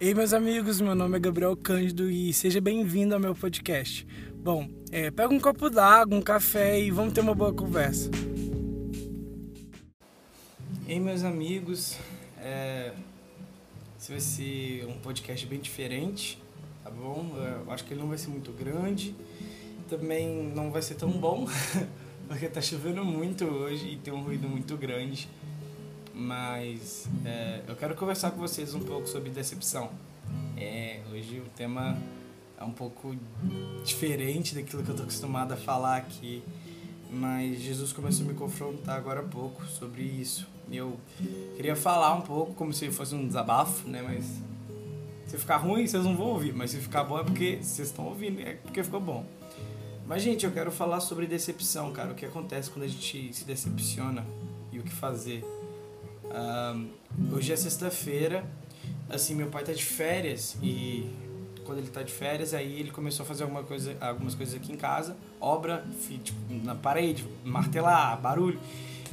Ei, meus amigos, meu nome é Gabriel Cândido e seja bem-vindo ao meu podcast. Bom, é, pega um copo d'água, um café e vamos ter uma boa conversa. Ei, meus amigos, é, esse vai ser um podcast bem diferente, tá bom? Eu acho que ele não vai ser muito grande, também não vai ser tão bom, porque tá chovendo muito hoje e tem um ruído muito grande mas é, eu quero conversar com vocês um pouco sobre decepção. É, hoje o tema é um pouco diferente daquilo que eu estou acostumado a falar aqui, mas Jesus começou a me confrontar agora há pouco sobre isso. Eu queria falar um pouco como se fosse um desabafo, né? Mas se ficar ruim, vocês não vão ouvir, mas se ficar bom é porque vocês estão ouvindo, é porque ficou bom. Mas, gente, eu quero falar sobre decepção, cara. O que acontece quando a gente se decepciona e o que fazer hoje é sexta-feira, assim, meu pai tá de férias e quando ele tá de férias, aí ele começou a fazer alguma coisa, algumas coisas aqui em casa, obra, tipo, na parede, martelar, barulho.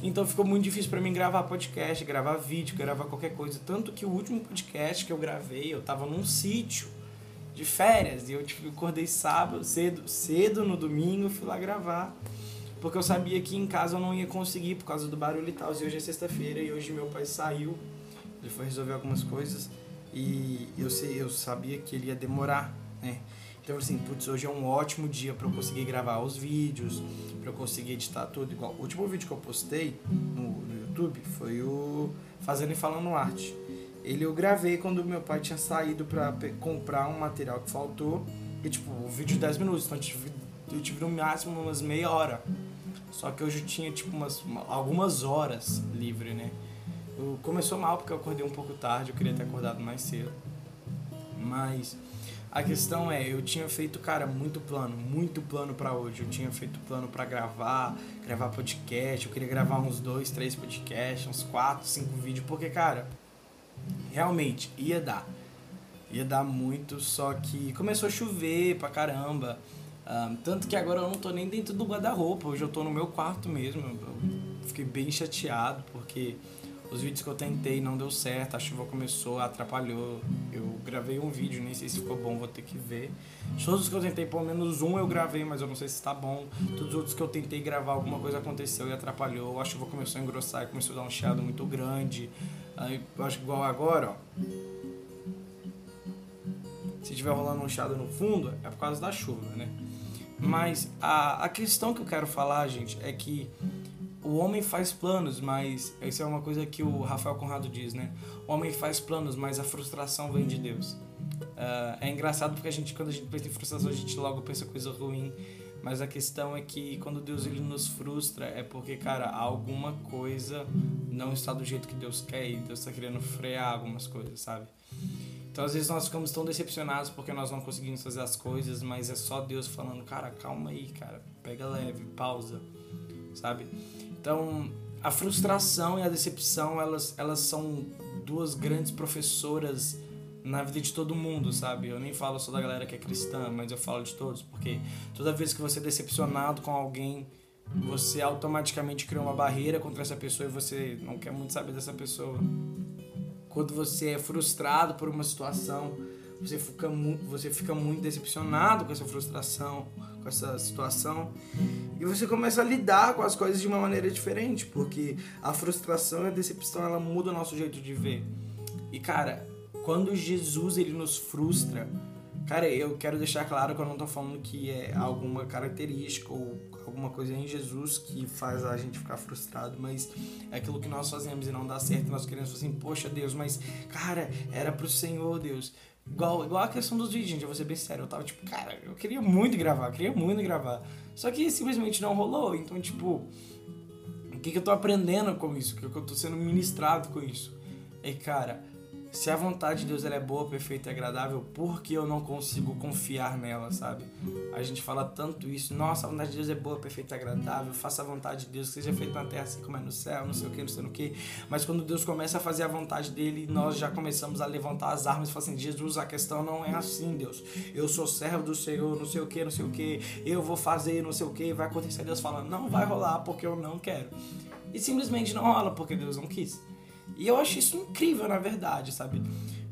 Então ficou muito difícil para mim gravar podcast, gravar vídeo, gravar qualquer coisa. Tanto que o último podcast que eu gravei, eu tava num sítio de férias e eu tipo, acordei sábado, cedo, cedo no domingo, fui lá gravar porque eu sabia que em casa eu não ia conseguir por causa do barulho e tal. E hoje é sexta-feira e hoje meu pai saiu, ele foi resolver algumas coisas e eu, sei, eu sabia que ele ia demorar, né? Então assim, putz, hoje é um ótimo dia para eu conseguir gravar os vídeos, para eu conseguir editar tudo igual. O último vídeo que eu postei no, no YouTube foi o Fazendo e Falando Arte. Ele eu gravei quando meu pai tinha saído para comprar um material que faltou. E tipo, o vídeo de 10 minutos, então eu tive, eu tive no máximo umas meia hora só que hoje eu tinha tipo umas, algumas horas livre, né? Eu, começou mal porque eu acordei um pouco tarde, eu queria ter acordado mais cedo. Mas a questão é, eu tinha feito, cara, muito plano, muito plano para hoje. Eu tinha feito plano para gravar, gravar podcast, eu queria gravar uns dois, três podcasts, uns quatro, cinco vídeos, porque, cara, realmente ia dar. Ia dar muito, só que começou a chover pra caramba. Um, tanto que agora eu não tô nem dentro do guarda-roupa, hoje eu tô no meu quarto mesmo. Eu fiquei bem chateado porque os vídeos que eu tentei não deu certo, a chuva começou, atrapalhou. Eu gravei um vídeo, nem sei se ficou bom, vou ter que ver. Todos os que eu tentei, pelo menos um eu gravei, mas eu não sei se está bom. Todos os outros que eu tentei gravar, alguma coisa aconteceu e atrapalhou. A chuva começou a engrossar e começou a dar um chiado muito grande. Aí, eu acho que igual agora, ó. Se tiver rolando um chiado no fundo, é por causa da chuva, né? Mas a, a questão que eu quero falar, gente, é que o homem faz planos, mas isso é uma coisa que o Rafael Conrado diz, né? O homem faz planos, mas a frustração vem de Deus. Uh, é engraçado porque a gente, quando a gente pensa em frustração, a gente logo pensa coisa ruim. Mas a questão é que quando Deus ele nos frustra é porque, cara, alguma coisa não está do jeito que Deus quer e Deus está querendo frear algumas coisas, sabe? Então, às vezes, nós ficamos tão decepcionados porque nós não conseguimos fazer as coisas, mas é só Deus falando, cara, calma aí, cara, pega leve, pausa, sabe? Então, a frustração e a decepção, elas, elas são duas grandes professoras na vida de todo mundo, sabe? Eu nem falo só da galera que é cristã, mas eu falo de todos, porque toda vez que você é decepcionado com alguém, você automaticamente cria uma barreira contra essa pessoa e você não quer muito saber dessa pessoa quando você é frustrado por uma situação, você fica, você fica muito decepcionado com essa frustração, com essa situação, e você começa a lidar com as coisas de uma maneira diferente, porque a frustração e a decepção ela muda o nosso jeito de ver. E cara, quando Jesus ele nos frustra, cara, eu quero deixar claro que eu não tô falando que é alguma característica ou alguma coisa em Jesus que faz a gente ficar frustrado, mas é aquilo que nós fazemos e não dá certo, nós queremos assim, poxa Deus, mas cara, era pro Senhor, Deus. Igual, igual a questão dos vídeos, gente, eu vou ser bem sério, eu tava tipo, cara, eu queria muito gravar, queria muito gravar. Só que simplesmente não rolou, então tipo, o que, que eu tô aprendendo com isso? O que, que eu tô sendo ministrado com isso? E cara, se a vontade de Deus ela é boa, perfeita e agradável, por que eu não consigo confiar nela, sabe? A gente fala tanto isso, nossa, a vontade de Deus é boa, perfeita e agradável, faça a vontade de Deus, que seja feita na terra assim como é no céu, não sei o que, não sei o que. Mas quando Deus começa a fazer a vontade dele, nós já começamos a levantar as armas e falar assim, Jesus, a questão não é assim, Deus. Eu sou servo do Senhor, não sei o que, não sei o que, eu vou fazer, não sei o que, vai acontecer. Deus falando, não vai rolar porque eu não quero. E simplesmente não rola porque Deus não quis. E eu acho isso incrível, na verdade, sabe?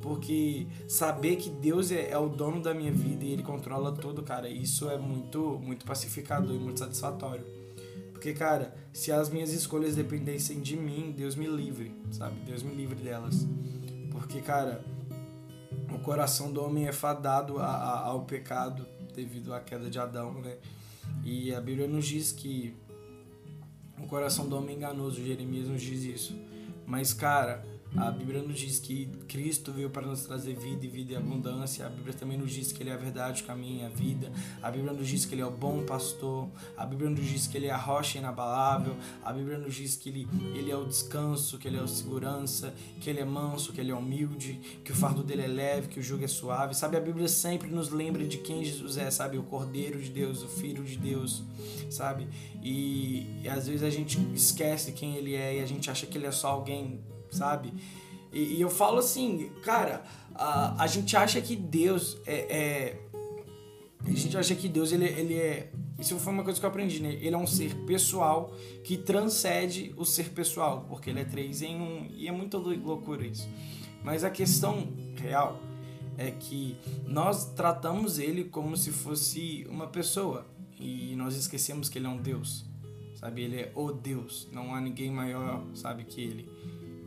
Porque saber que Deus é, é, o dono da minha vida e Ele controla tudo, cara, isso é muito, muito pacificador e muito satisfatório. Porque, cara, se as minhas escolhas dependessem de mim, Deus me livre, sabe? Deus me livre delas. Porque, cara, o coração do homem é fadado a, a, ao pecado devido à queda de Adão, né? E a Bíblia nos diz que o coração do homem é enganoso, Jeremias nos diz isso. Mas, cara, a Bíblia nos diz que Cristo veio para nos trazer vida e vida e abundância. A Bíblia também nos diz que Ele é a verdade, o caminho e a vida. A Bíblia nos diz que Ele é o bom pastor. A Bíblia nos diz que Ele é a rocha inabalável. A Bíblia nos diz que Ele, ele é o descanso, que Ele é a segurança, que Ele é manso, que Ele é humilde, que o fardo dele é leve, que o jugo é suave. Sabe, a Bíblia sempre nos lembra de quem Jesus é, sabe? O Cordeiro de Deus, o Filho de Deus, sabe? E, e às vezes a gente esquece quem Ele é e a gente acha que Ele é só alguém sabe? E, e eu falo assim, cara, a, a gente acha que Deus é, é, A gente acha que Deus, ele, ele é. Isso foi uma coisa que eu aprendi, né? Ele é um ser pessoal que transcende o ser pessoal, porque ele é três em um. E é muito loucura isso. Mas a questão real é que nós tratamos ele como se fosse uma pessoa e nós esquecemos que ele é um Deus, sabe? Ele é o Deus, não há ninguém maior, sabe, que ele.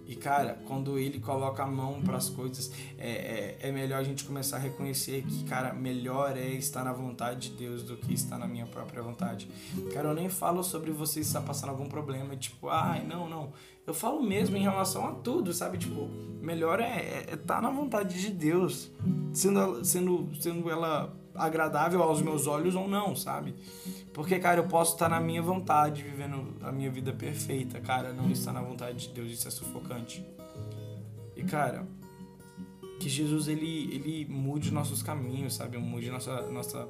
E cara, quando ele coloca a mão para as coisas, é, é, é, melhor a gente começar a reconhecer que, cara, melhor é estar na vontade de Deus do que estar na minha própria vontade. Cara, eu nem falo sobre você estar passando algum problema, tipo, ai, não, não. Eu falo mesmo em relação a tudo, sabe? Tipo, melhor é, é, é estar na vontade de Deus, sendo, sendo, sendo ela agradável aos meus olhos ou não, sabe? Porque, cara, eu posso estar na minha vontade, vivendo a minha vida perfeita, cara, não estar na vontade de Deus, isso é sufocante. E, cara, que Jesus ele, ele mude nossos caminhos, sabe? Mude nossa, nossa,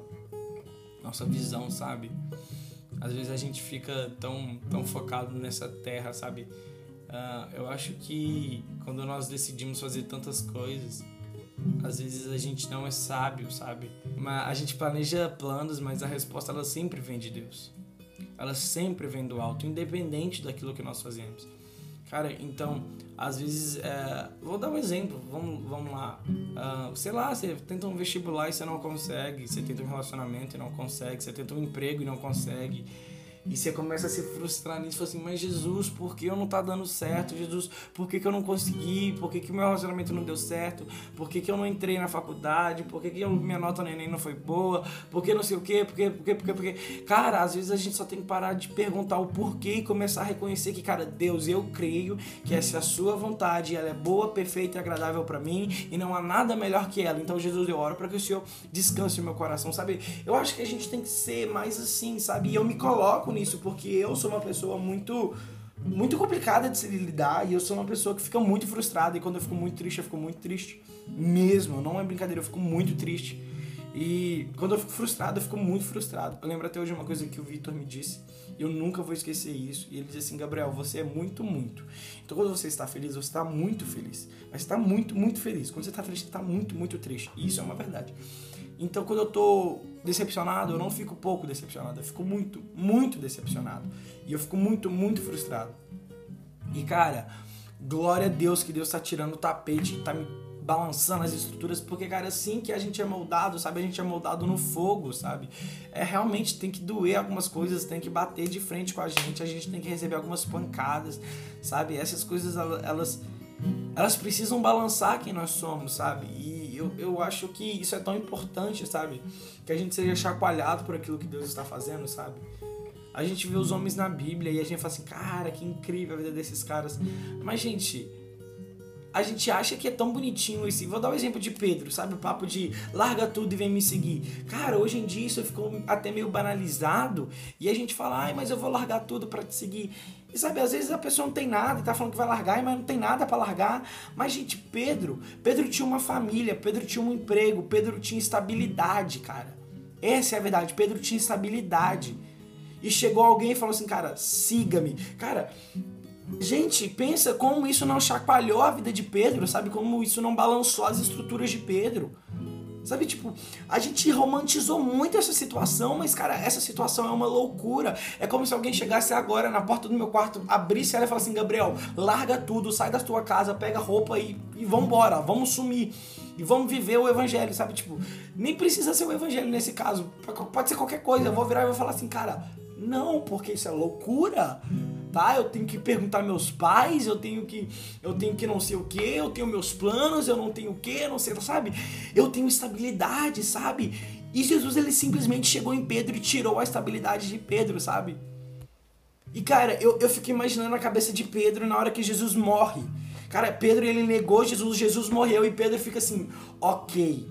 nossa visão, sabe? Às vezes a gente fica tão, tão focado nessa terra, sabe? Uh, eu acho que quando nós decidimos fazer tantas coisas, às vezes a gente não é sábio, sabe? Mas a gente planeja planos, mas a resposta ela sempre vem de Deus. Ela sempre vem do alto, independente daquilo que nós fazemos. Cara, então, às vezes, é... vou dar um exemplo, vamos, vamos lá. Uh, sei lá, você tenta um vestibular e você não consegue, você tenta um relacionamento e não consegue, você tenta um emprego e não consegue e você começa a se frustrar nisso, assim, mas Jesus, por que eu não tá dando certo? Jesus, por que, que eu não consegui? Por que, que meu relacionamento não deu certo? Por que, que eu não entrei na faculdade? Por que, que eu, minha nota no Enem não foi boa? Por que não sei o quê? Por quê? Por quê? Por quê? Por quê? Cara, às vezes a gente só tem que parar de perguntar o porquê e começar a reconhecer que, cara, Deus, eu creio que essa é a sua vontade, ela é boa, perfeita e agradável para mim e não há nada melhor que ela. Então, Jesus, eu oro para que o Senhor descanse o meu coração, sabe? Eu acho que a gente tem que ser mais assim, sabe? E eu me coloco nisso, porque eu sou uma pessoa muito muito complicada de se lidar e eu sou uma pessoa que fica muito frustrada e quando eu fico muito triste, eu fico muito triste mesmo, não é brincadeira, eu fico muito triste. E quando eu fico frustrado, eu fico muito frustrado. Eu lembro até hoje uma coisa que o Vitor me disse, e eu nunca vou esquecer isso. E ele disse assim: Gabriel, você é muito, muito. Então, quando você está feliz, você está muito feliz. Mas está muito, muito feliz. Quando você está triste, está muito, muito triste. E isso é uma verdade. Então, quando eu tô decepcionado, eu não fico pouco decepcionado, eu fico muito, muito decepcionado. E eu fico muito, muito frustrado. E cara, glória a Deus que Deus tá tirando o tapete, tá me balançando as estruturas, porque, cara, assim que a gente é moldado, sabe? A gente é moldado no fogo, sabe? É realmente tem que doer algumas coisas, tem que bater de frente com a gente, a gente tem que receber algumas pancadas, sabe? Essas coisas, elas, elas precisam balançar quem nós somos, sabe? E eu, eu acho que isso é tão importante, sabe? Que a gente seja chacoalhado por aquilo que Deus está fazendo, sabe? A gente vê os homens na Bíblia e a gente fala assim, cara, que incrível a vida desses caras. Mas, gente, a gente acha que é tão bonitinho esse. Vou dar o um exemplo de Pedro, sabe? O papo de larga tudo e vem me seguir. Cara, hoje em dia isso ficou até meio banalizado e a gente fala, ai, mas eu vou largar tudo para te seguir. E sabe, às vezes a pessoa não tem nada tá falando que vai largar, mas não tem nada para largar. Mas, gente, Pedro, Pedro tinha uma família, Pedro tinha um emprego, Pedro tinha estabilidade, cara. Essa é a verdade, Pedro tinha estabilidade. E chegou alguém e falou assim, cara, siga-me. Cara, gente, pensa como isso não chacoalhou a vida de Pedro, sabe? Como isso não balançou as estruturas de Pedro. Sabe, tipo, a gente romantizou muito essa situação, mas, cara, essa situação é uma loucura. É como se alguém chegasse agora na porta do meu quarto, abrisse ela e falasse assim, Gabriel, larga tudo, sai da tua casa, pega roupa e, e vambora, vamos sumir. E vamos viver o evangelho, sabe? Tipo, nem precisa ser o evangelho nesse caso. Pode ser qualquer coisa. Eu vou virar e vou falar assim, cara, não, porque isso é loucura tá? Eu tenho que perguntar meus pais, eu tenho que eu tenho que não sei o que, eu tenho meus planos, eu não tenho o que, não sei, sabe? Eu tenho estabilidade, sabe? E Jesus ele simplesmente chegou em Pedro e tirou a estabilidade de Pedro, sabe? E cara, eu, eu fico imaginando a cabeça de Pedro na hora que Jesus morre. Cara, Pedro ele negou Jesus, Jesus morreu e Pedro fica assim, ok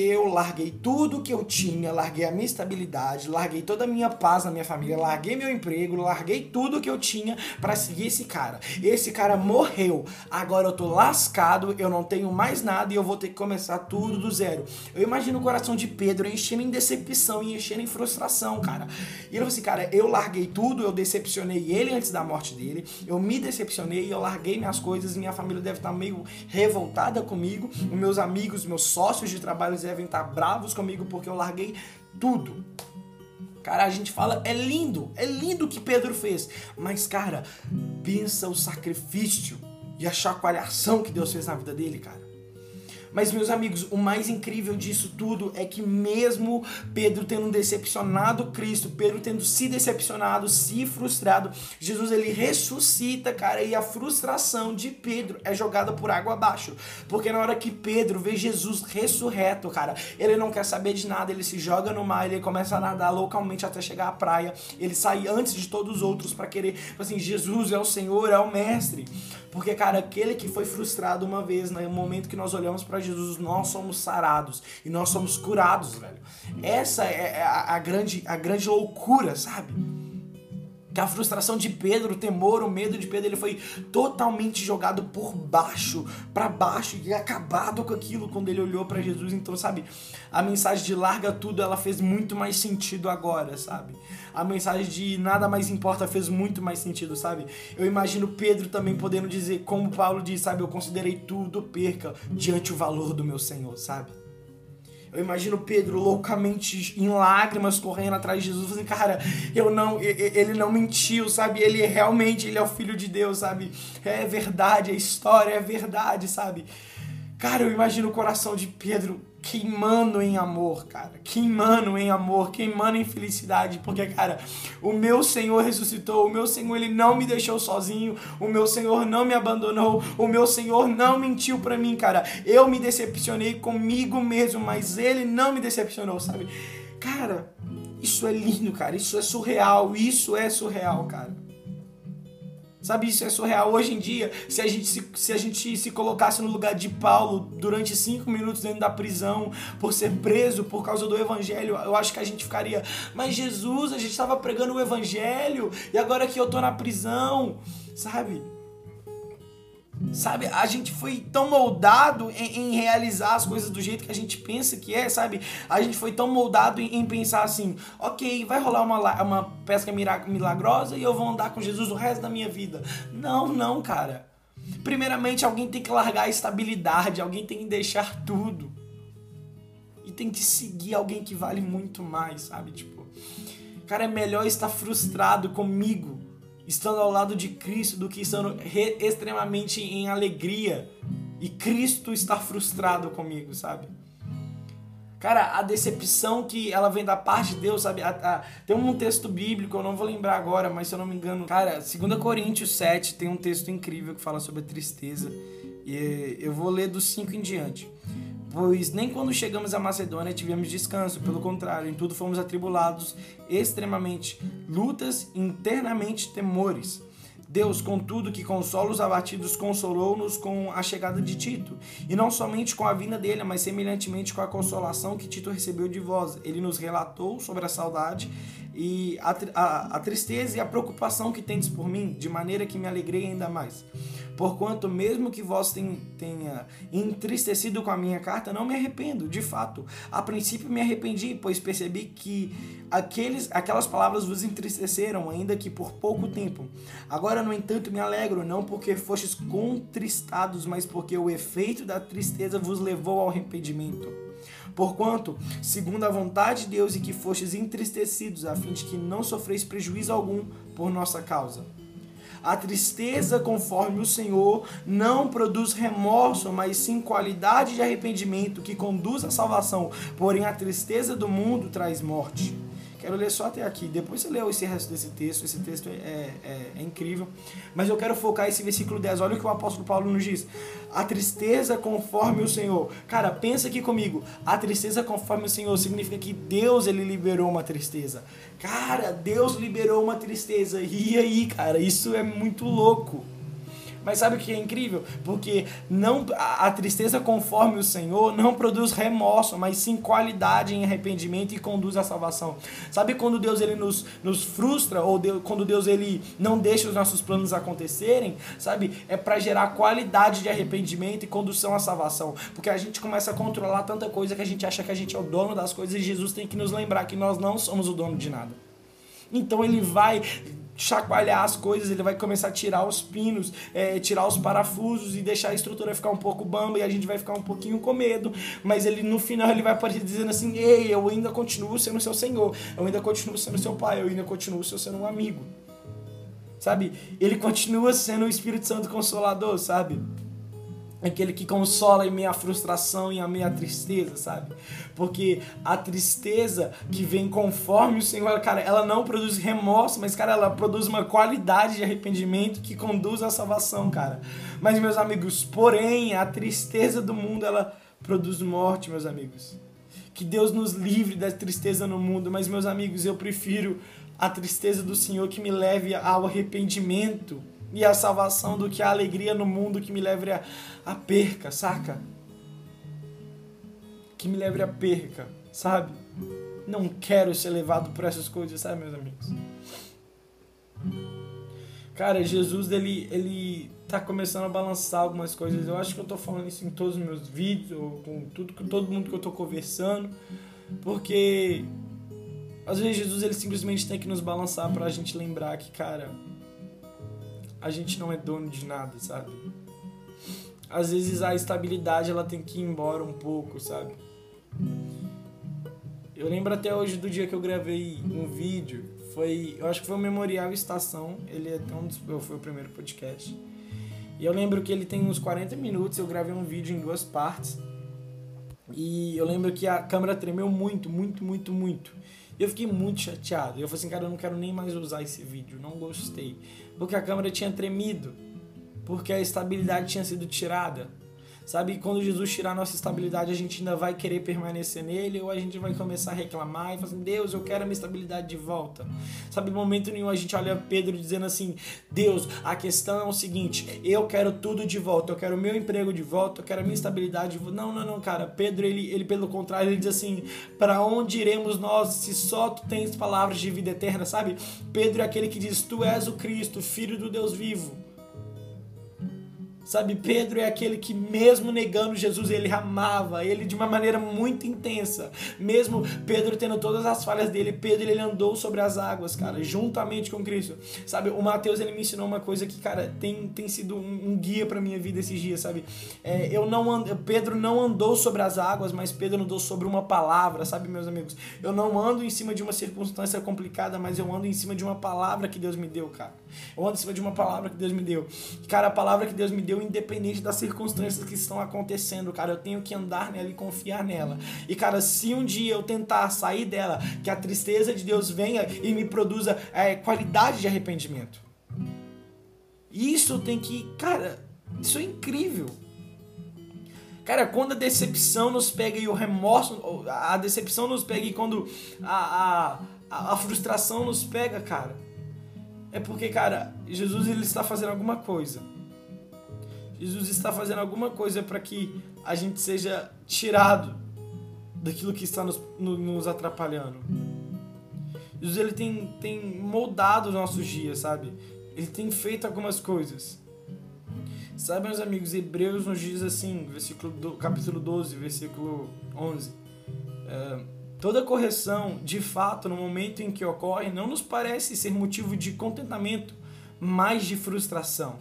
eu larguei tudo que eu tinha, larguei a minha estabilidade, larguei toda a minha paz na minha família, larguei meu emprego, larguei tudo que eu tinha para seguir esse cara. Esse cara morreu. Agora eu tô lascado, eu não tenho mais nada e eu vou ter que começar tudo do zero. Eu imagino o coração de Pedro enchendo em decepção e enchendo em frustração, cara. E ele falou assim, cara, eu larguei tudo, eu decepcionei ele antes da morte dele, eu me decepcionei, eu larguei minhas coisas, minha família deve estar meio revoltada comigo, meus amigos, meus sócios de trabalho devem estar bravos comigo porque eu larguei tudo. Cara, a gente fala, é lindo, é lindo o que Pedro fez. Mas, cara, pensa o sacrifício e a chacoalhação que Deus fez na vida dele, cara. Mas, meus amigos, o mais incrível disso tudo é que, mesmo Pedro tendo decepcionado Cristo, Pedro tendo se decepcionado, se frustrado, Jesus ele ressuscita, cara, e a frustração de Pedro é jogada por água abaixo. Porque na hora que Pedro vê Jesus ressurreto, cara, ele não quer saber de nada, ele se joga no mar, ele começa a nadar localmente até chegar à praia, ele sai antes de todos os outros para querer, assim, Jesus é o Senhor, é o Mestre. Porque, cara, aquele que foi frustrado uma vez, no momento que nós olhamos para Jesus, nós somos sarados e nós somos curados, velho. Essa é, é a, a grande, a grande loucura, sabe? Que a frustração de Pedro, o temor, o medo de Pedro, ele foi totalmente jogado por baixo, para baixo e acabado com aquilo quando ele olhou para Jesus. Então, sabe, a mensagem de larga tudo, ela fez muito mais sentido agora, sabe? A mensagem de nada mais importa fez muito mais sentido, sabe? Eu imagino Pedro também podendo dizer, como Paulo diz, sabe, eu considerei tudo perca diante o valor do meu Senhor, sabe? Eu imagino Pedro loucamente em lágrimas correndo atrás de Jesus, assim, cara, eu não, ele não mentiu, sabe? Ele realmente, ele é o filho de Deus, sabe? É verdade, a história é verdade, sabe? Cara, eu imagino o coração de Pedro queimando em amor, cara. Queimando em amor, queimando em felicidade. Porque, cara, o meu Senhor ressuscitou. O meu Senhor, ele não me deixou sozinho. O meu Senhor não me abandonou. O meu Senhor não mentiu para mim, cara. Eu me decepcionei comigo mesmo, mas ele não me decepcionou, sabe? Cara, isso é lindo, cara. Isso é surreal. Isso é surreal, cara. Sabe, isso é surreal. Hoje em dia, se a gente se, se, a gente se colocasse no lugar de Paulo durante cinco minutos dentro da prisão, por ser preso por causa do evangelho, eu acho que a gente ficaria, mas Jesus, a gente estava pregando o evangelho e agora que eu tô na prisão, sabe? Sabe, a gente foi tão moldado em, em, realizar as coisas do jeito que a gente pensa que é, sabe? A gente foi tão moldado em, em pensar assim: ok, vai rolar uma, uma pesca milagrosa e eu vou andar com Jesus o resto da minha vida. Não, não, cara. Primeiramente, alguém tem que largar a estabilidade, alguém tem que deixar tudo. E tem que seguir alguém que vale muito mais, sabe? Tipo, cara, é melhor estar frustrado comigo estando ao lado de Cristo do que estando extremamente em alegria e Cristo estar frustrado comigo, sabe? Cara, a decepção que ela vem da parte de Deus, sabe? A, a, tem um texto bíblico, eu não vou lembrar agora, mas se eu não me engano, cara, 2 Coríntios 7 tem um texto incrível que fala sobre a tristeza. E eu vou ler dos 5 em diante. Pois nem quando chegamos à Macedônia tivemos descanso, pelo contrário, em tudo fomos atribulados extremamente, lutas, internamente temores. Deus, contudo, que consola os abatidos, consolou-nos com a chegada de Tito, e não somente com a vinda dele, mas semelhantemente com a consolação que Tito recebeu de vós. Ele nos relatou sobre a saudade e a, a, a tristeza e a preocupação que tendes por mim, de maneira que me alegrei ainda mais Porquanto, mesmo que vós tenha entristecido com a minha carta, não me arrependo, de fato. A princípio me arrependi, pois percebi que aqueles, aquelas palavras vos entristeceram, ainda que por pouco tempo. Agora, no entanto, me alegro, não porque fostes contristados, mas porque o efeito da tristeza vos levou ao arrependimento. Porquanto, segundo a vontade de Deus, e que fostes entristecidos, a fim de que não sofreis prejuízo algum por nossa causa. A tristeza, conforme o Senhor, não produz remorso, mas sim qualidade de arrependimento que conduz à salvação. Porém, a tristeza do mundo traz morte. Quero ler só até aqui. Depois você lê esse resto desse texto. Esse texto é, é, é, incrível. Mas eu quero focar esse versículo 10. Olha o que o apóstolo Paulo nos diz. A tristeza conforme o Senhor. Cara, pensa aqui comigo. A tristeza conforme o Senhor significa que Deus ele liberou uma tristeza. Cara, Deus liberou uma tristeza. E aí, cara, isso é muito louco. Mas sabe o que é incrível? Porque não a, tristeza conforme o Senhor não produz remorso, mas sim qualidade em arrependimento e conduz à salvação. Sabe quando Deus ele nos, nos frustra ou Deus, quando Deus ele não deixa os nossos planos acontecerem, sabe? É para gerar qualidade de arrependimento e condução à salvação. Porque a gente começa a controlar tanta coisa que a gente acha que a gente é o dono das coisas e Jesus tem que nos lembrar que nós não somos o dono de nada. Então ele vai chacoalhar as coisas, ele vai começar a tirar os pinos, é, tirar os parafusos e deixar a estrutura ficar um pouco bamba e a gente vai ficar um pouquinho com medo, mas ele no final ele vai aparecer dizendo assim: "Ei, eu ainda continuo sendo seu Senhor, eu ainda continuo sendo seu pai, eu ainda continuo sendo um amigo". Sabe? Ele continua sendo o Espírito Santo consolador, sabe? Aquele que consola em minha frustração e a minha tristeza, sabe? Porque a tristeza que vem conforme o Senhor, cara, ela não produz remorso, mas, cara, ela produz uma qualidade de arrependimento que conduz à salvação, cara. Mas, meus amigos, porém, a tristeza do mundo, ela produz morte, meus amigos. Que Deus nos livre da tristeza no mundo, mas, meus amigos, eu prefiro a tristeza do Senhor que me leve ao arrependimento e a salvação do que a alegria no mundo que me leve a, a perca, saca? Que me leve a perca, sabe? Não quero ser levado por essas coisas, sabe, meus amigos? Cara, Jesus, ele, ele tá começando a balançar algumas coisas. Eu acho que eu tô falando isso em todos os meus vídeos, ou com tudo, com todo mundo que eu tô conversando, porque às vezes Jesus, ele simplesmente tem que nos balançar pra gente lembrar que, cara, a gente não é dono de nada, sabe? Às vezes a estabilidade ela tem que ir embora um pouco, sabe? Eu lembro até hoje do dia que eu gravei um vídeo, foi, eu acho que foi o Memorial Estação, ele é tão foi o primeiro podcast. E eu lembro que ele tem uns 40 minutos, eu gravei um vídeo em duas partes. E eu lembro que a câmera tremeu muito, muito, muito, muito. E eu fiquei muito chateado. Eu falei assim, cara, eu não quero nem mais usar esse vídeo, não gostei porque a câmera tinha tremido, porque a estabilidade tinha sido tirada. Sabe, quando Jesus tirar nossa estabilidade, a gente ainda vai querer permanecer nele ou a gente vai começar a reclamar e falar assim, Deus, eu quero a minha estabilidade de volta. Sabe, em momento nenhum a gente olha Pedro dizendo assim, Deus, a questão é o seguinte, eu quero tudo de volta, eu quero o meu emprego de volta, eu quero a minha estabilidade de volta. Não, não, não, cara. Pedro, ele, ele pelo contrário, ele diz assim, para onde iremos nós se só tu tens palavras de vida eterna, sabe? Pedro é aquele que diz, tu és o Cristo, filho do Deus vivo. Sabe, Pedro é aquele que, mesmo negando Jesus, ele amava ele de uma maneira muito intensa. Mesmo Pedro tendo todas as falhas dele, Pedro ele andou sobre as águas, cara, juntamente com Cristo. Sabe, o Mateus ele me ensinou uma coisa que, cara, tem, tem sido um, um guia para minha vida esses dias, sabe? É, eu não ando, Pedro não andou sobre as águas, mas Pedro andou sobre uma palavra, sabe, meus amigos? Eu não ando em cima de uma circunstância complicada, mas eu ando em cima de uma palavra que Deus me deu, cara. Eu ando em cima de uma palavra que Deus me deu. Cara, a palavra que Deus me deu deu independente das circunstâncias que estão acontecendo, cara. Eu tenho que andar nela e confiar nela. E, cara, se um dia eu tentar sair dela, que a tristeza de Deus venha e me produza é, qualidade de arrependimento. Isso tem que. Cara, isso é incrível. Cara, quando a decepção nos pega e o remorso, a decepção nos pega e quando a, a, a frustração nos pega, cara, é porque, cara, Jesus ele está fazendo alguma coisa. Jesus está fazendo alguma coisa para que a gente seja tirado daquilo que está nos, nos atrapalhando. Jesus ele tem, tem moldado os nossos dias, sabe? Ele tem feito algumas coisas. Sabe, meus amigos, Hebreus nos diz assim, versículo do, capítulo 12, versículo 11. Uh, toda correção, de fato, no momento em que ocorre, não nos parece ser motivo de contentamento, mas de frustração.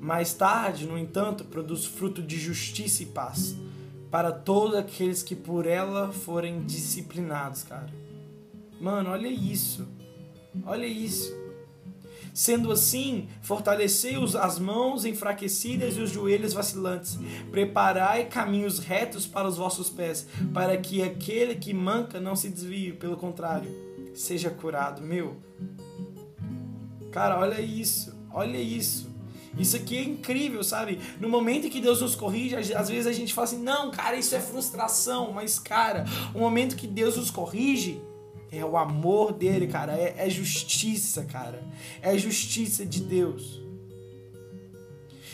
Mais tarde, no entanto, produz fruto de justiça e paz para todos aqueles que por ela forem disciplinados, cara. Mano, olha isso. Olha isso. Sendo assim, fortalecei as mãos enfraquecidas e os joelhos vacilantes. Preparai caminhos retos para os vossos pés, para que aquele que manca não se desvie, pelo contrário, seja curado. Meu, cara, olha isso, olha isso. Isso aqui é incrível, sabe? No momento em que Deus nos corrige, às vezes a gente fala assim: não, cara, isso é frustração. Mas, cara, o momento que Deus nos corrige, é o amor dele, cara. É, é justiça, cara. É justiça de Deus.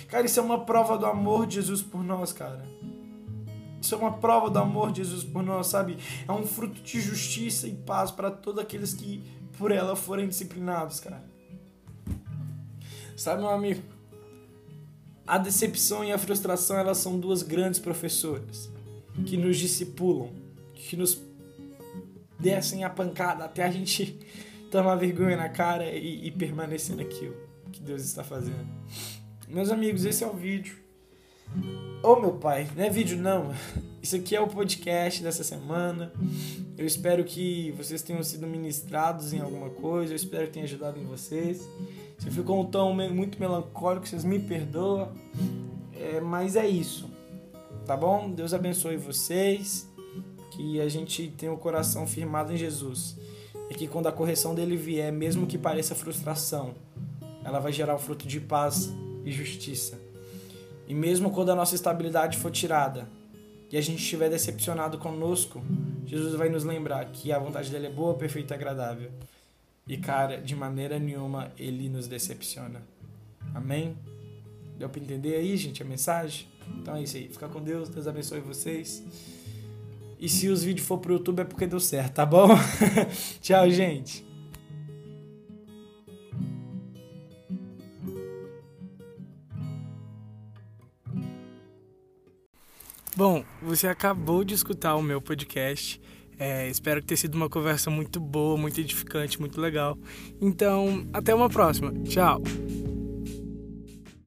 Cara, isso é uma prova do amor de Jesus por nós, cara. Isso é uma prova do amor de Jesus por nós, sabe? É um fruto de justiça e paz para todos aqueles que por ela forem disciplinados, cara. Sabe, meu amigo? A decepção e a frustração, elas são duas grandes professoras que nos discipulam, que nos descem a pancada até a gente tomar vergonha na cara e, e permanecer naquilo que Deus está fazendo. Meus amigos, esse é o vídeo. Ô oh, meu pai, não é vídeo não. Isso aqui é o podcast dessa semana. Eu espero que vocês tenham sido ministrados em alguma coisa. Eu espero que tenha ajudado em vocês. Se ficou um tom muito melancólico, vocês me perdoam. É, mas é isso. Tá bom? Deus abençoe vocês que a gente tem o coração firmado em Jesus. E que quando a correção dele vier, mesmo que pareça frustração, ela vai gerar o fruto de paz e justiça. E mesmo quando a nossa estabilidade for tirada e a gente estiver decepcionado conosco, Jesus vai nos lembrar que a vontade dele é boa, perfeita e agradável. E cara, de maneira nenhuma ele nos decepciona. Amém? Deu para entender aí, gente, a mensagem? Então é isso aí. Fica com Deus, Deus abençoe vocês. E se os vídeos for pro YouTube é porque deu certo, tá bom? Tchau, gente. Bom, você acabou de escutar o meu podcast. É, espero que tenha sido uma conversa muito boa, muito edificante, muito legal. Então, até uma próxima. Tchau.